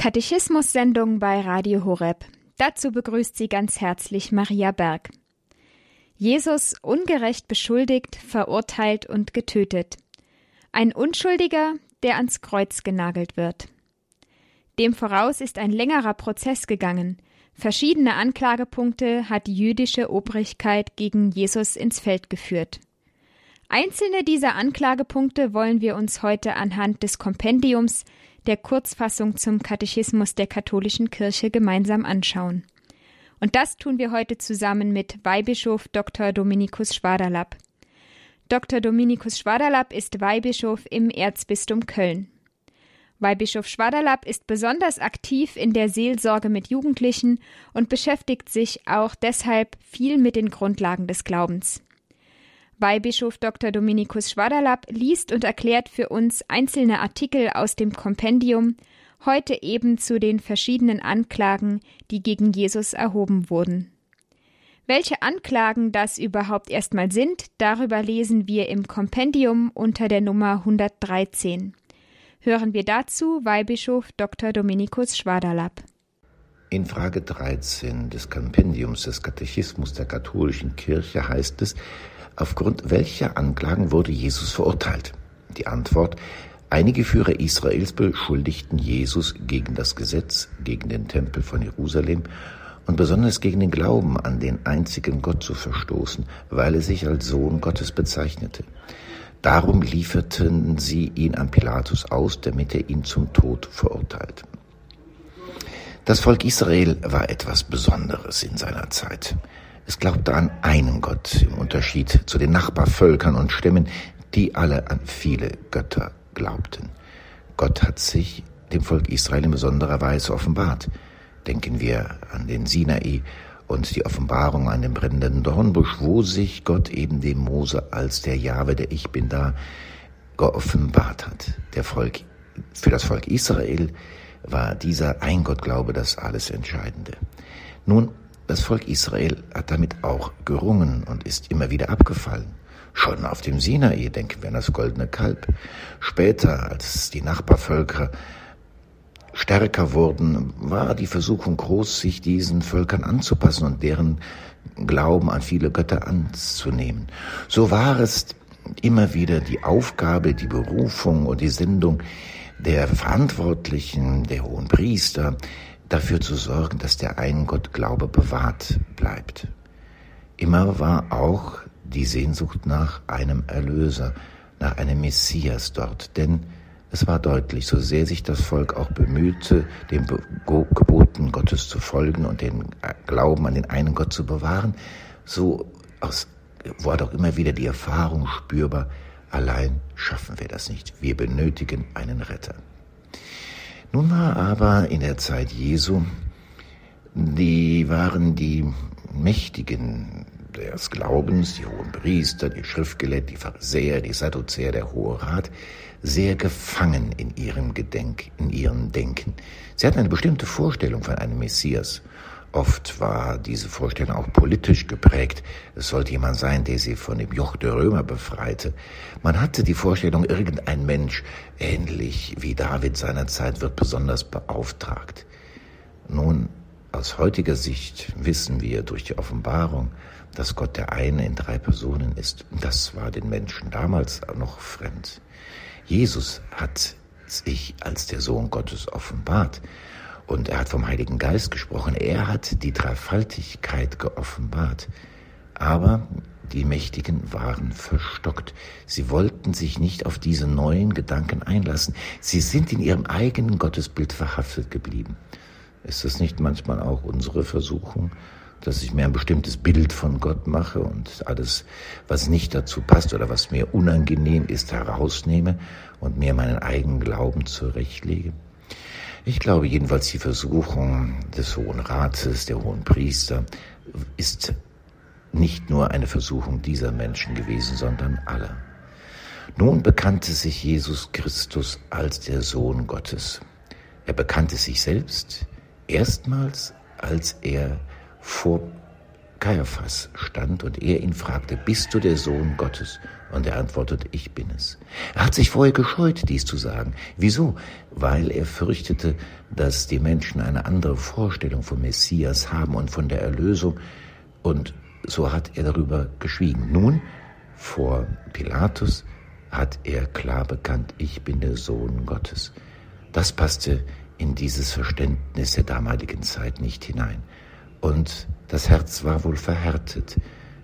Katechismus-Sendung bei Radio Horeb. Dazu begrüßt sie ganz herzlich Maria Berg. Jesus ungerecht beschuldigt, verurteilt und getötet. Ein Unschuldiger, der ans Kreuz genagelt wird. Dem voraus ist ein längerer Prozess gegangen. Verschiedene Anklagepunkte hat die jüdische Obrigkeit gegen Jesus ins Feld geführt. Einzelne dieser Anklagepunkte wollen wir uns heute anhand des Kompendiums der Kurzfassung zum Katechismus der katholischen Kirche gemeinsam anschauen. Und das tun wir heute zusammen mit Weihbischof Dr. Dominikus Schwaderlapp. Dr. Dominikus Schwaderlapp ist Weihbischof im Erzbistum Köln. Weihbischof Schwaderlapp ist besonders aktiv in der Seelsorge mit Jugendlichen und beschäftigt sich auch deshalb viel mit den Grundlagen des Glaubens. Weihbischof Dr. Dominikus Schwaderlapp liest und erklärt für uns einzelne Artikel aus dem Kompendium, heute eben zu den verschiedenen Anklagen, die gegen Jesus erhoben wurden. Welche Anklagen das überhaupt erstmal sind, darüber lesen wir im Kompendium unter der Nummer 113. Hören wir dazu Weihbischof Dr. Dominikus Schwaderlapp. In Frage 13 des Kompendiums des Katechismus der katholischen Kirche heißt es, Aufgrund welcher Anklagen wurde Jesus verurteilt? Die Antwort Einige Führer Israels beschuldigten Jesus gegen das Gesetz, gegen den Tempel von Jerusalem und besonders gegen den Glauben an den einzigen Gott zu verstoßen, weil er sich als Sohn Gottes bezeichnete. Darum lieferten sie ihn an Pilatus aus, damit er ihn zum Tod verurteilt. Das Volk Israel war etwas Besonderes in seiner Zeit. Es glaubte an einen Gott im Unterschied zu den Nachbarvölkern und Stämmen, die alle an viele Götter glaubten. Gott hat sich dem Volk Israel in besonderer Weise offenbart. Denken wir an den Sinai und die Offenbarung an dem brennenden Dornbusch, wo sich Gott eben dem Mose als der Jahwe, der Ich bin da, geoffenbart hat. Der Volk, für das Volk Israel war dieser Eingottglaube das alles Entscheidende. Nun das Volk Israel hat damit auch gerungen und ist immer wieder abgefallen. Schon auf dem Sinai denken wir an das goldene Kalb. Später, als die Nachbarvölker stärker wurden, war die Versuchung groß, sich diesen Völkern anzupassen und deren Glauben an viele Götter anzunehmen. So war es immer wieder die Aufgabe, die Berufung und die Sendung der Verantwortlichen, der hohen Priester, dafür zu sorgen, dass der einen Gott Glaube bewahrt bleibt. Immer war auch die Sehnsucht nach einem Erlöser, nach einem Messias dort, denn es war deutlich, so sehr sich das Volk auch bemühte, den Geboten Gottes zu folgen und den Glauben an den einen Gott zu bewahren, so aus, war doch immer wieder die Erfahrung spürbar, allein schaffen wir das nicht. Wir benötigen einen Retter. Nun war aber in der Zeit Jesu, die waren die Mächtigen des Glaubens, die hohen Priester, die Schriftgelehrten, die Pharisäer, die Sadduzäer, der Hohe Rat, sehr gefangen in ihrem Gedenk, in ihrem Denken. Sie hatten eine bestimmte Vorstellung von einem Messias Oft war diese Vorstellung auch politisch geprägt. Es sollte jemand sein, der sie von dem Joch der Römer befreite. Man hatte die Vorstellung, irgendein Mensch, ähnlich wie David seiner Zeit, wird besonders beauftragt. Nun, aus heutiger Sicht wissen wir durch die Offenbarung, dass Gott der eine in drei Personen ist. Das war den Menschen damals noch fremd. Jesus hat sich als der Sohn Gottes offenbart. Und er hat vom Heiligen Geist gesprochen. Er hat die Dreifaltigkeit geoffenbart. Aber die Mächtigen waren verstockt. Sie wollten sich nicht auf diese neuen Gedanken einlassen. Sie sind in ihrem eigenen Gottesbild verhaftet geblieben. Ist das nicht manchmal auch unsere Versuchung, dass ich mir ein bestimmtes Bild von Gott mache und alles, was nicht dazu passt oder was mir unangenehm ist, herausnehme und mir meinen eigenen Glauben zurechtlege? Ich glaube jedenfalls, die Versuchung des Hohen Rates, der Hohen Priester, ist nicht nur eine Versuchung dieser Menschen gewesen, sondern aller. Nun bekannte sich Jesus Christus als der Sohn Gottes. Er bekannte sich selbst erstmals, als er vor Kaiaphas stand und er ihn fragte, bist du der Sohn Gottes? Und er antwortete, ich bin es. Er hat sich vorher gescheut, dies zu sagen. Wieso? Weil er fürchtete, dass die Menschen eine andere Vorstellung vom Messias haben und von der Erlösung. Und so hat er darüber geschwiegen. Nun, vor Pilatus, hat er klar bekannt, ich bin der Sohn Gottes. Das passte in dieses Verständnis der damaligen Zeit nicht hinein. Und das Herz war wohl verhärtet.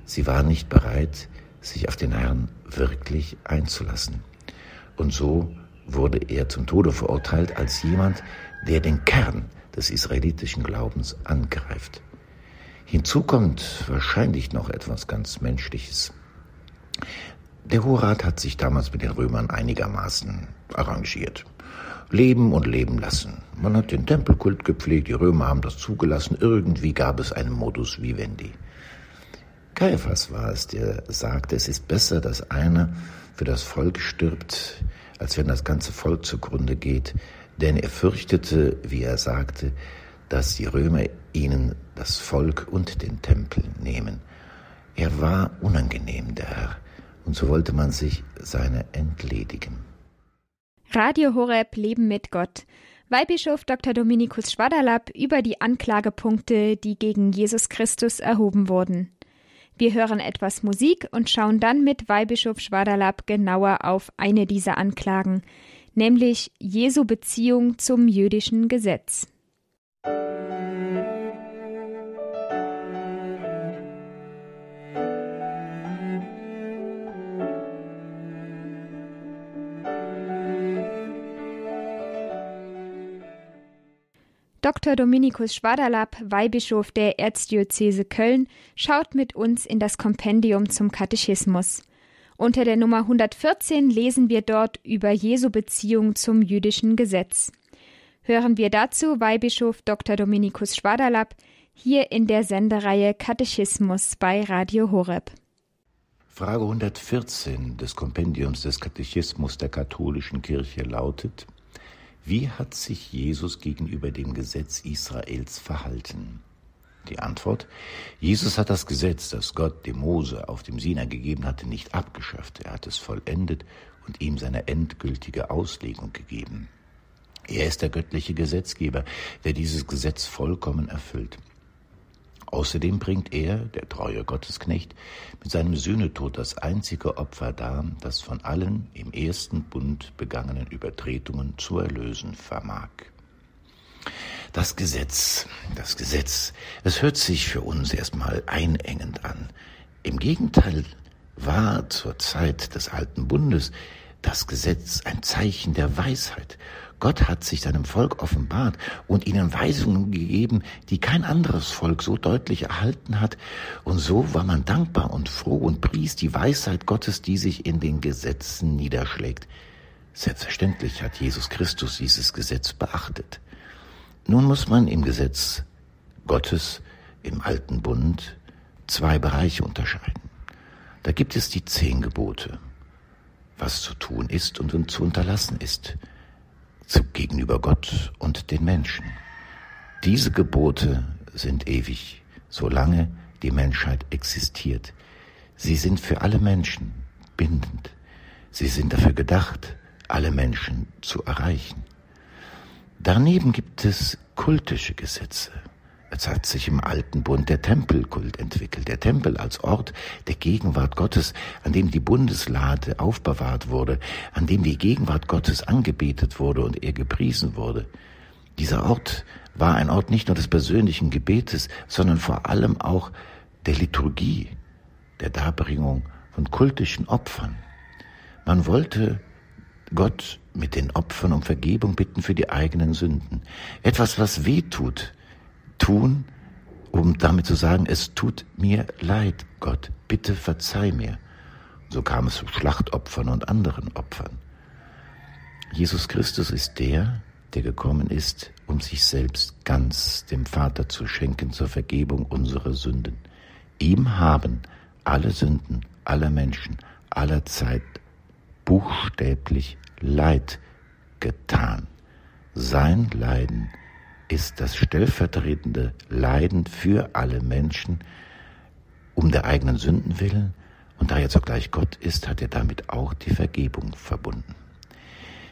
Sie war nicht bereit, sich auf den Herrn wirklich einzulassen. Und so wurde er zum Tode verurteilt als jemand, der den Kern des israelitischen Glaubens angreift. Hinzu kommt wahrscheinlich noch etwas ganz Menschliches. Der Hohe Rat hat sich damals mit den Römern einigermaßen arrangiert. Leben und leben lassen. Man hat den Tempelkult gepflegt, die Römer haben das zugelassen, irgendwie gab es einen Modus vivendi. Kaiphas war es, der sagte, es ist besser, dass einer für das Volk stirbt, als wenn das ganze Volk zugrunde geht, denn er fürchtete, wie er sagte, dass die Römer ihnen das Volk und den Tempel nehmen. Er war unangenehm, der Herr, und so wollte man sich seine entledigen. Radio Horeb Leben mit Gott. Weihbischof Dr. Dominikus Schwaderlapp über die Anklagepunkte, die gegen Jesus Christus erhoben wurden. Wir hören etwas Musik und schauen dann mit Weihbischof Schwaderlapp genauer auf eine dieser Anklagen, nämlich Jesu Beziehung zum jüdischen Gesetz. Dr. Dominikus Schwaderlapp, Weihbischof der Erzdiözese Köln, schaut mit uns in das Kompendium zum Katechismus. Unter der Nummer 114 lesen wir dort über Jesu Beziehung zum jüdischen Gesetz. Hören wir dazu Weihbischof Dr. Dominikus Schwaderlapp hier in der Sendereihe Katechismus bei Radio Horeb. Frage 114 des Kompendiums des Katechismus der katholischen Kirche lautet wie hat sich Jesus gegenüber dem Gesetz Israels verhalten? Die Antwort, Jesus hat das Gesetz, das Gott dem Mose auf dem Sinai gegeben hatte, nicht abgeschafft, er hat es vollendet und ihm seine endgültige Auslegung gegeben. Er ist der göttliche Gesetzgeber, der dieses Gesetz vollkommen erfüllt. Außerdem bringt er, der treue Gottesknecht, mit seinem Sühnetod das einzige Opfer dar, das von allen im ersten Bund begangenen Übertretungen zu erlösen vermag. Das Gesetz, das Gesetz, es hört sich für uns erstmal einengend an. Im Gegenteil war zur Zeit des alten Bundes das Gesetz ein Zeichen der Weisheit Gott hat sich seinem Volk offenbart und ihnen Weisungen gegeben, die kein anderes Volk so deutlich erhalten hat. Und so war man dankbar und froh und pries die Weisheit Gottes, die sich in den Gesetzen niederschlägt. Selbstverständlich hat Jesus Christus dieses Gesetz beachtet. Nun muss man im Gesetz Gottes im alten Bund zwei Bereiche unterscheiden. Da gibt es die zehn Gebote, was zu tun ist und zu unterlassen ist gegenüber Gott und den Menschen. Diese Gebote sind ewig, solange die Menschheit existiert. Sie sind für alle Menschen bindend. Sie sind dafür gedacht, alle Menschen zu erreichen. Daneben gibt es kultische Gesetze. Es hat sich im alten Bund der Tempelkult entwickelt, der Tempel als Ort der Gegenwart Gottes, an dem die Bundeslade aufbewahrt wurde, an dem die Gegenwart Gottes angebetet wurde und er gepriesen wurde. Dieser Ort war ein Ort nicht nur des persönlichen Gebetes, sondern vor allem auch der Liturgie, der Darbringung von kultischen Opfern. Man wollte Gott mit den Opfern um Vergebung bitten für die eigenen Sünden. Etwas, was weh tut, tun, um damit zu sagen, es tut mir leid, Gott, bitte verzeih mir. So kam es zu Schlachtopfern und anderen Opfern. Jesus Christus ist der, der gekommen ist, um sich selbst ganz dem Vater zu schenken zur Vergebung unserer Sünden. Ihm haben alle Sünden aller Menschen aller Zeit buchstäblich Leid getan. Sein Leiden ist das stellvertretende Leiden für alle Menschen, um der eigenen Sünden willen, und da er zugleich Gott ist, hat er damit auch die Vergebung verbunden.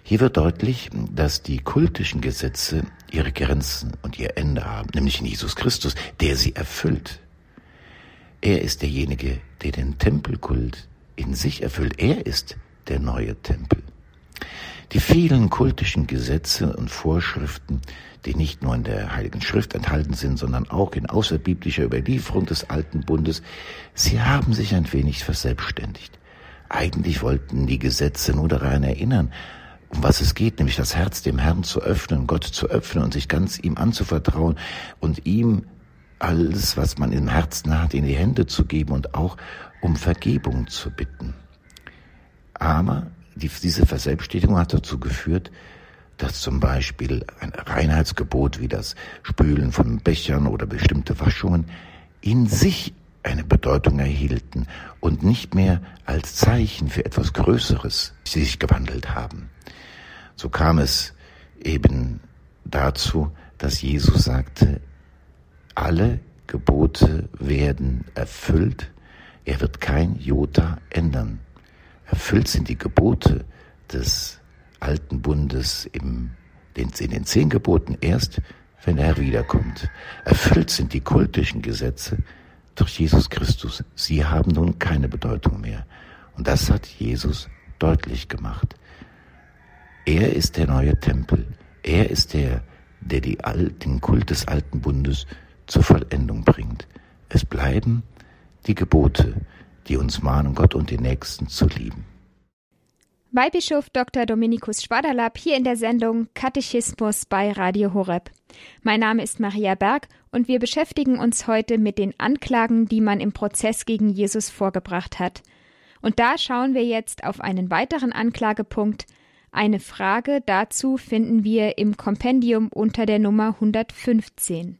Hier wird deutlich, dass die kultischen Gesetze ihre Grenzen und ihr Ende haben, nämlich in Jesus Christus, der sie erfüllt. Er ist derjenige, der den Tempelkult in sich erfüllt. Er ist der neue Tempel. Die vielen kultischen Gesetze und Vorschriften, die nicht nur in der Heiligen Schrift enthalten sind, sondern auch in außerbiblischer Überlieferung des Alten Bundes, sie haben sich ein wenig verselbstständigt. Eigentlich wollten die Gesetze nur daran erinnern, um was es geht, nämlich das Herz dem Herrn zu öffnen, Gott zu öffnen und sich ganz ihm anzuvertrauen und ihm alles, was man im Herzen hat, in die Hände zu geben und auch um Vergebung zu bitten. Aber die, diese Verselbstständigung hat dazu geführt, dass zum Beispiel ein Reinheitsgebot wie das Spülen von Bechern oder bestimmte Waschungen in sich eine Bedeutung erhielten und nicht mehr als Zeichen für etwas Größeres sich gewandelt haben. So kam es eben dazu, dass Jesus sagte, alle Gebote werden erfüllt, er wird kein Jota ändern. Erfüllt sind die Gebote des alten Bundes im, in den zehn Geboten erst, wenn er wiederkommt. Erfüllt sind die kultischen Gesetze durch Jesus Christus. Sie haben nun keine Bedeutung mehr. Und das hat Jesus deutlich gemacht. Er ist der neue Tempel. Er ist der, der die, den Kult des alten Bundes zur Vollendung bringt. Es bleiben die Gebote, die uns mahnen, Gott und den Nächsten zu lieben. Weihbischof Dr. Dominikus Schwaderlapp hier in der Sendung Katechismus bei Radio Horeb. Mein Name ist Maria Berg und wir beschäftigen uns heute mit den Anklagen, die man im Prozess gegen Jesus vorgebracht hat. Und da schauen wir jetzt auf einen weiteren Anklagepunkt. Eine Frage dazu finden wir im Kompendium unter der Nummer 115.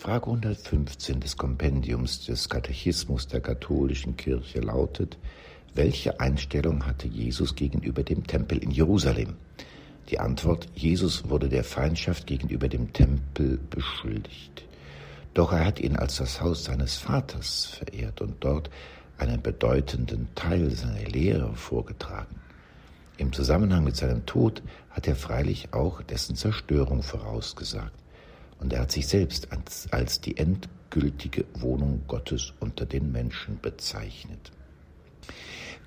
Frage 115 des Kompendiums des Katechismus der katholischen Kirche lautet, welche Einstellung hatte Jesus gegenüber dem Tempel in Jerusalem? Die Antwort, Jesus wurde der Feindschaft gegenüber dem Tempel beschuldigt. Doch er hat ihn als das Haus seines Vaters verehrt und dort einen bedeutenden Teil seiner Lehre vorgetragen. Im Zusammenhang mit seinem Tod hat er freilich auch dessen Zerstörung vorausgesagt. Und er hat sich selbst als, als die endgültige Wohnung Gottes unter den Menschen bezeichnet.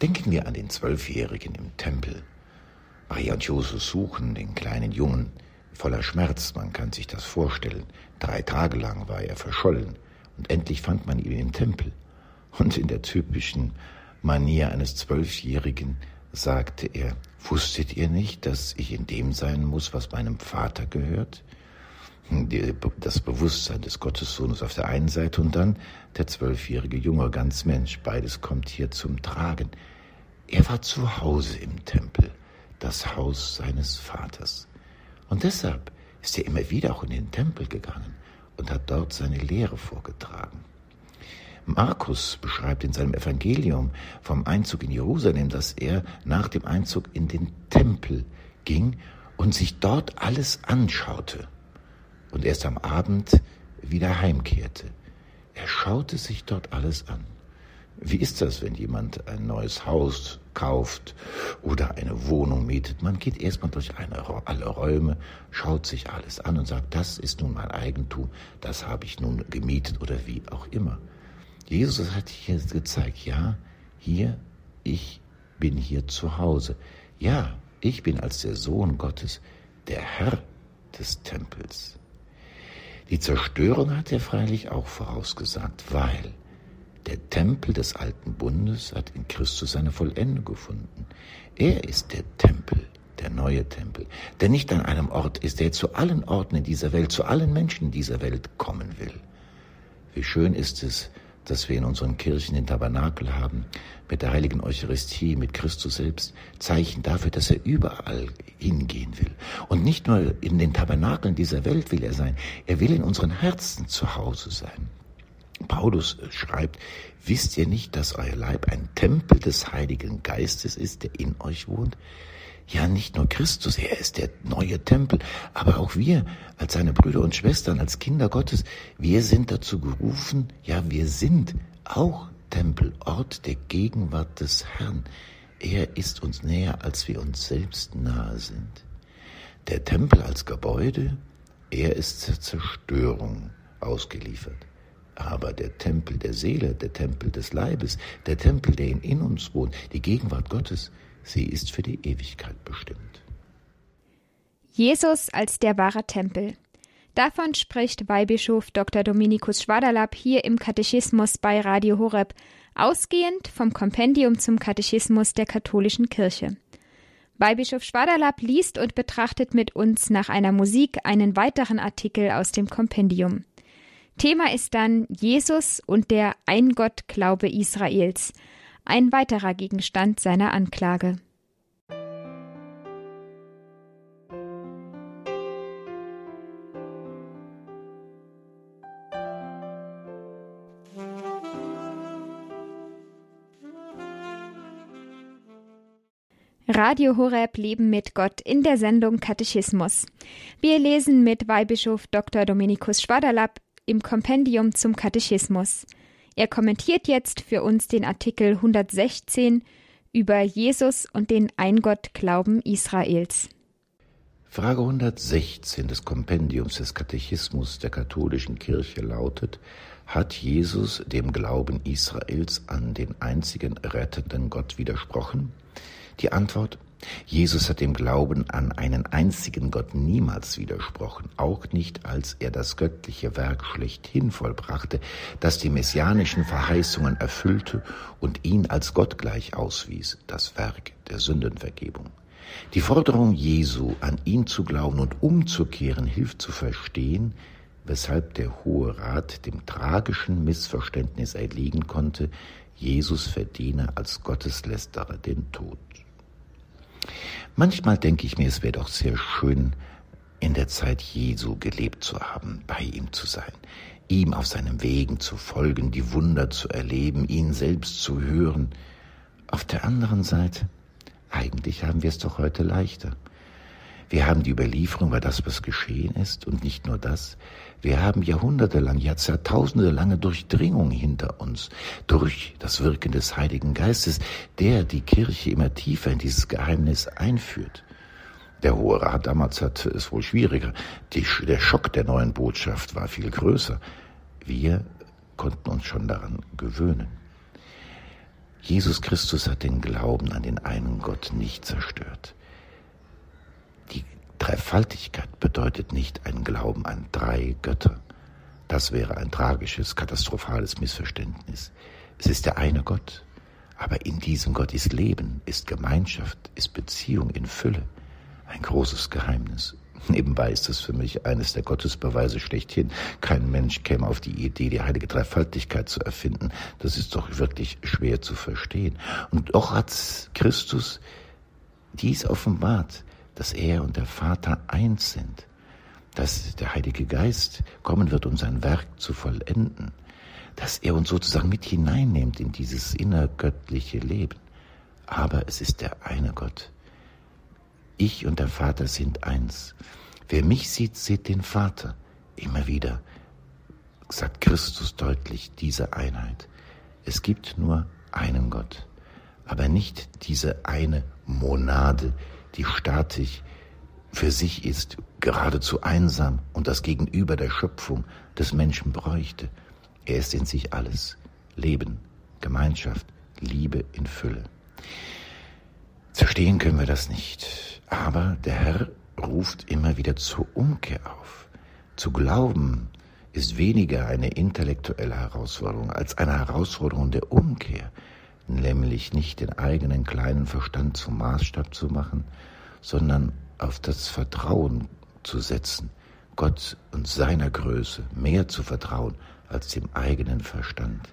Denken wir an den Zwölfjährigen im Tempel. Maria und Josef suchen den kleinen Jungen voller Schmerz, man kann sich das vorstellen. Drei Tage lang war er verschollen und endlich fand man ihn im Tempel. Und in der typischen Manier eines Zwölfjährigen sagte er, wusstet ihr nicht, dass ich in dem sein muss, was meinem Vater gehört? Das Bewusstsein des Gottessohnes auf der einen Seite und dann der zwölfjährige Junge, ganz Mensch. Beides kommt hier zum Tragen. Er war zu Hause im Tempel, das Haus seines Vaters. Und deshalb ist er immer wieder auch in den Tempel gegangen und hat dort seine Lehre vorgetragen. Markus beschreibt in seinem Evangelium vom Einzug in Jerusalem, dass er nach dem Einzug in den Tempel ging und sich dort alles anschaute und erst am Abend wieder heimkehrte. Er schaute sich dort alles an. Wie ist das, wenn jemand ein neues Haus kauft oder eine Wohnung mietet? Man geht erstmal durch eine, alle Räume, schaut sich alles an und sagt, das ist nun mein Eigentum, das habe ich nun gemietet oder wie auch immer. Jesus hat hier gezeigt, ja, hier, ich bin hier zu Hause. Ja, ich bin als der Sohn Gottes der Herr des Tempels. Die Zerstörung hat er freilich auch vorausgesagt, weil der Tempel des alten Bundes hat in Christus seine Vollendung gefunden. Er ist der Tempel, der neue Tempel, der nicht an einem Ort ist, der zu allen Orten in dieser Welt, zu allen Menschen in dieser Welt kommen will. Wie schön ist es, dass wir in unseren Kirchen den Tabernakel haben, mit der heiligen Eucharistie, mit Christus selbst, Zeichen dafür, dass er überall hingehen will. Und nicht nur in den Tabernakeln dieser Welt will er sein, er will in unseren Herzen zu Hause sein. Paulus schreibt, wisst ihr nicht, dass euer Leib ein Tempel des Heiligen Geistes ist, der in euch wohnt? Ja, nicht nur Christus, er ist der neue Tempel, aber auch wir als seine Brüder und Schwestern, als Kinder Gottes, wir sind dazu gerufen, ja, wir sind auch Tempel, Ort der Gegenwart des Herrn. Er ist uns näher, als wir uns selbst nahe sind. Der Tempel als Gebäude, er ist zur Zerstörung ausgeliefert. Aber der Tempel der Seele, der Tempel des Leibes, der Tempel, der in uns wohnt, die Gegenwart Gottes, sie ist für die Ewigkeit bestimmt. Jesus als der wahre Tempel. Davon spricht Weihbischof Dr. Dominikus Schwaderlapp hier im Katechismus bei Radio Horeb, ausgehend vom Kompendium zum Katechismus der katholischen Kirche. Weihbischof Schwaderlapp liest und betrachtet mit uns nach einer Musik einen weiteren Artikel aus dem Kompendium. Thema ist dann Jesus und der Eingottglaube Israels, ein weiterer Gegenstand seiner Anklage. Radio Horeb Leben mit Gott in der Sendung Katechismus. Wir lesen mit Weihbischof Dr. Dominikus Schwaderlapp im Kompendium zum Katechismus. Er kommentiert jetzt für uns den Artikel 116 über Jesus und den Eingottglauben Israels. Frage 116 des Kompendiums des Katechismus der katholischen Kirche lautet, hat Jesus dem Glauben Israels an den einzigen rettenden Gott widersprochen? Die Antwort Jesus hat dem Glauben an einen einzigen Gott niemals widersprochen, auch nicht als er das göttliche Werk schlechthin vollbrachte, das die messianischen Verheißungen erfüllte und ihn als Gott gleich auswies, das Werk der Sündenvergebung. Die Forderung Jesu, an ihn zu glauben und umzukehren, hilft zu verstehen, weshalb der Hohe Rat dem tragischen Missverständnis erliegen konnte, Jesus verdiene als Gotteslästerer den Tod. Manchmal denke ich mir, es wäre doch sehr schön, in der Zeit Jesu gelebt zu haben, bei ihm zu sein, ihm auf seinem Wegen zu folgen, die Wunder zu erleben, ihn selbst zu hören. Auf der anderen Seite, eigentlich haben wir es doch heute leichter. Wir haben die Überlieferung über das, was geschehen ist, und nicht nur das. Wir haben jahrhundertelang, Jahrtausende lange Durchdringung hinter uns durch das Wirken des Heiligen Geistes, der die Kirche immer tiefer in dieses Geheimnis einführt. Der Hohe Rat damals hat es wohl schwieriger. Die, der Schock der neuen Botschaft war viel größer. Wir konnten uns schon daran gewöhnen. Jesus Christus hat den Glauben an den einen Gott nicht zerstört. Dreifaltigkeit bedeutet nicht ein Glauben an drei Götter. Das wäre ein tragisches, katastrophales Missverständnis. Es ist der eine Gott, aber in diesem Gott ist Leben, ist Gemeinschaft, ist Beziehung in Fülle. Ein großes Geheimnis. Nebenbei ist es für mich eines der Gottesbeweise schlechthin. Kein Mensch käme auf die Idee, die heilige Dreifaltigkeit zu erfinden. Das ist doch wirklich schwer zu verstehen. Und doch hat Christus dies offenbart dass er und der Vater eins sind, dass der Heilige Geist kommen wird, um sein Werk zu vollenden, dass er uns sozusagen mit hineinnimmt in dieses innergöttliche Leben. Aber es ist der eine Gott. Ich und der Vater sind eins. Wer mich sieht, sieht den Vater. Immer wieder sagt Christus deutlich diese Einheit. Es gibt nur einen Gott, aber nicht diese eine Monade, die statisch für sich ist, geradezu einsam und das Gegenüber der Schöpfung des Menschen bräuchte. Er ist in sich alles. Leben, Gemeinschaft, Liebe in Fülle. Verstehen können wir das nicht, aber der Herr ruft immer wieder zur Umkehr auf. Zu glauben ist weniger eine intellektuelle Herausforderung als eine Herausforderung der Umkehr, nämlich nicht den eigenen kleinen Verstand zum Maßstab zu machen, sondern auf das Vertrauen zu setzen, Gott und seiner Größe mehr zu vertrauen als dem eigenen Verstand.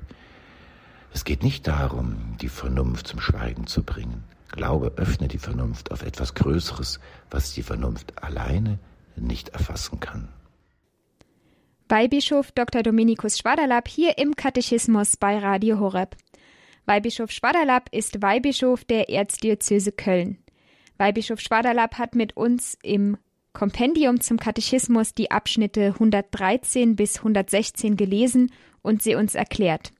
Es geht nicht darum, die Vernunft zum Schweigen zu bringen. Glaube öffnet die Vernunft auf etwas Größeres, was die Vernunft alleine nicht erfassen kann. Weihbischof Dr. Dominikus Schwaderlapp hier im Katechismus bei Radio Horeb. Weihbischof Schwaderlapp ist Weihbischof der Erzdiözese Köln. Weihbischof Schwaderlapp hat mit uns im Kompendium zum Katechismus die Abschnitte 113 bis 116 gelesen und sie uns erklärt.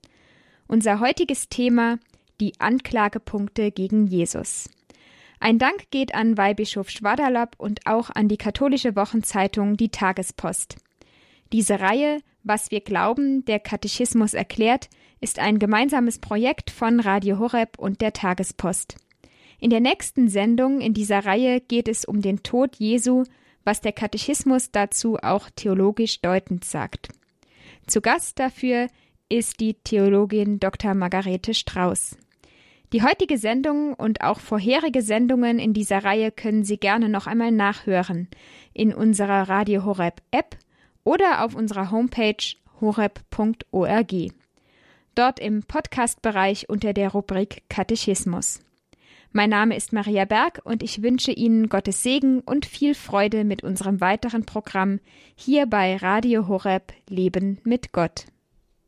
Unser heutiges Thema die Anklagepunkte gegen Jesus. Ein Dank geht an Weihbischof Schwaderlapp und auch an die katholische Wochenzeitung Die Tagespost. Diese Reihe Was wir glauben, der Katechismus erklärt, ist ein gemeinsames Projekt von Radio Horeb und der Tagespost. In der nächsten Sendung in dieser Reihe geht es um den Tod Jesu, was der Katechismus dazu auch theologisch deutend sagt. Zu Gast dafür ist die Theologin Dr. Margarete Strauß. Die heutige Sendung und auch vorherige Sendungen in dieser Reihe können Sie gerne noch einmal nachhören in unserer Radio Horeb App oder auf unserer Homepage horeb.org. Dort im Podcast-Bereich unter der Rubrik Katechismus. Mein Name ist Maria Berg und ich wünsche Ihnen Gottes Segen und viel Freude mit unserem weiteren Programm hier bei Radio Horeb Leben mit Gott.